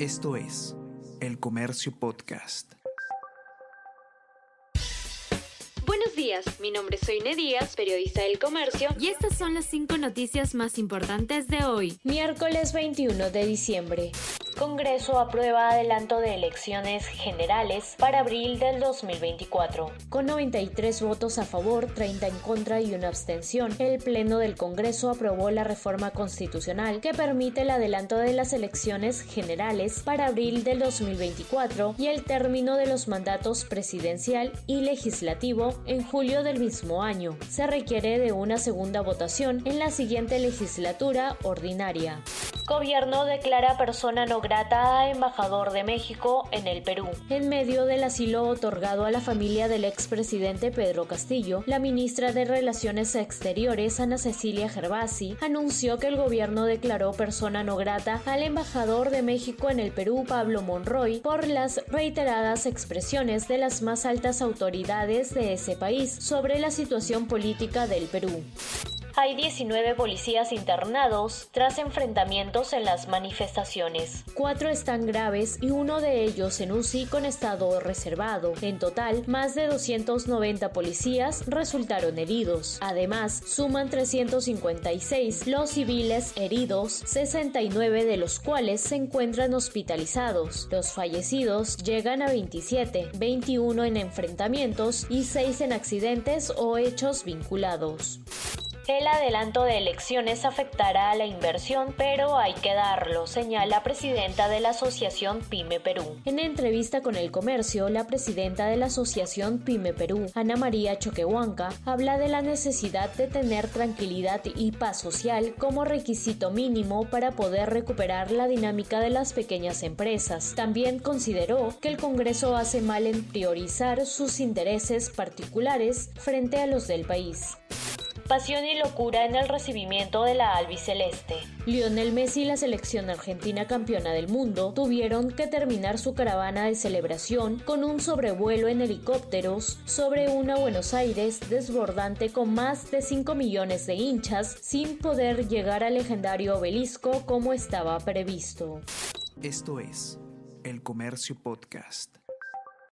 Esto es El Comercio Podcast. Buenos días, mi nombre es Soine Díaz, periodista del Comercio, y estas son las cinco noticias más importantes de hoy, miércoles 21 de diciembre. Congreso aprueba adelanto de elecciones generales para abril del 2024. Con 93 votos a favor, 30 en contra y una abstención, el Pleno del Congreso aprobó la reforma constitucional que permite el adelanto de las elecciones generales para abril del 2024 y el término de los mandatos presidencial y legislativo en julio del mismo año. Se requiere de una segunda votación en la siguiente legislatura ordinaria. Gobierno declara persona no grata a embajador de México en el Perú. En medio del asilo otorgado a la familia del expresidente Pedro Castillo, la ministra de Relaciones Exteriores, Ana Cecilia Gervasi, anunció que el gobierno declaró persona no grata al embajador de México en el Perú, Pablo Monroy, por las reiteradas expresiones de las más altas autoridades de ese país sobre la situación política del Perú hay 19 policías internados tras enfrentamientos en las manifestaciones. Cuatro están graves y uno de ellos en UCI con estado reservado. En total, más de 290 policías resultaron heridos. Además, suman 356 los civiles heridos, 69 de los cuales se encuentran hospitalizados. Los fallecidos llegan a 27, 21 en enfrentamientos y 6 en accidentes o hechos vinculados. El adelanto de elecciones afectará a la inversión, pero hay que darlo, señala presidenta de la Asociación Pyme Perú. En entrevista con el comercio, la presidenta de la Asociación Pyme Perú, Ana María Choquehuanca, habla de la necesidad de tener tranquilidad y paz social como requisito mínimo para poder recuperar la dinámica de las pequeñas empresas. También consideró que el Congreso hace mal en priorizar sus intereses particulares frente a los del país. Pasión y locura en el recibimiento de la albiceleste. Lionel Messi y la selección argentina campeona del mundo tuvieron que terminar su caravana de celebración con un sobrevuelo en helicópteros sobre una Buenos Aires desbordante con más de 5 millones de hinchas sin poder llegar al legendario obelisco como estaba previsto. Esto es El Comercio Podcast.